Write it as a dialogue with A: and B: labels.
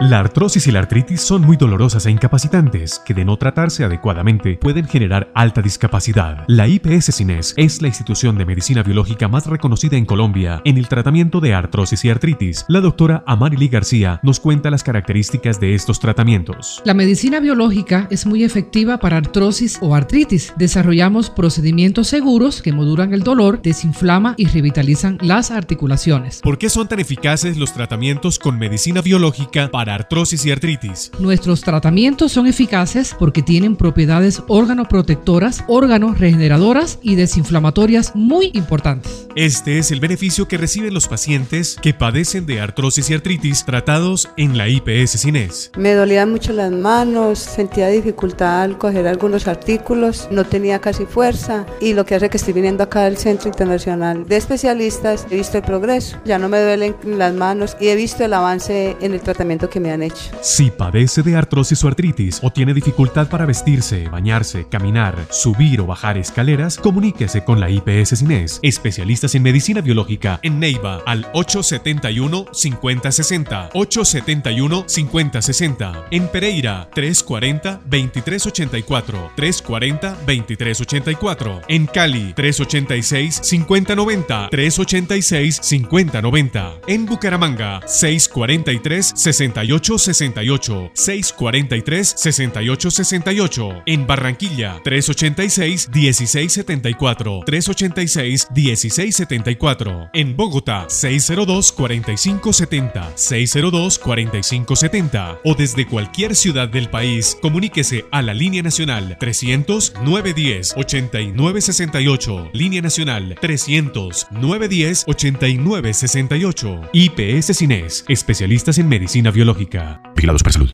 A: La artrosis y la artritis son muy dolorosas e incapacitantes, que de no tratarse adecuadamente pueden generar alta discapacidad. La IPS Cines es la institución de medicina biológica más reconocida en Colombia en el tratamiento de artrosis y artritis. La doctora Amarili García nos cuenta las características de estos tratamientos.
B: La medicina biológica es muy efectiva para artrosis o artritis. Desarrollamos procedimientos seguros que modulan el dolor, desinflama y revitalizan las articulaciones.
A: ¿Por qué son tan eficaces los tratamientos con medicina biológica para artrosis y artritis.
B: Nuestros tratamientos son eficaces porque tienen propiedades órgano-protectoras, órgano regeneradoras y desinflamatorias muy importantes.
A: Este es el beneficio que reciben los pacientes que padecen de artrosis y artritis tratados en la IPS Cines.
C: Me dolían mucho las manos, sentía dificultad al coger algunos artículos, no tenía casi fuerza y lo que hace que estoy viniendo acá al Centro Internacional de Especialistas, he visto el progreso, ya no me duelen las manos y he visto el avance en el tratamiento que me han hecho.
A: Si padece de artrosis o artritis o tiene dificultad para vestirse, bañarse, caminar, subir o bajar escaleras, comuníquese con la IPS Cines, especialistas en medicina biológica en Neiva al 871-5060, 871-5060, en Pereira 340-2384, 340-2384, en Cali 386-5090, 386-5090, en Bucaramanga 643 68 68 643 6868 En Barranquilla 386 1674 386 1674 En Bogotá 602 4570 602 4570 o desde cualquier ciudad del país comuníquese a la línea nacional 300 910 8968 Línea nacional 300 910 8968 IPS Cines especialistas en medicina biológica
D: Vigilados para salud.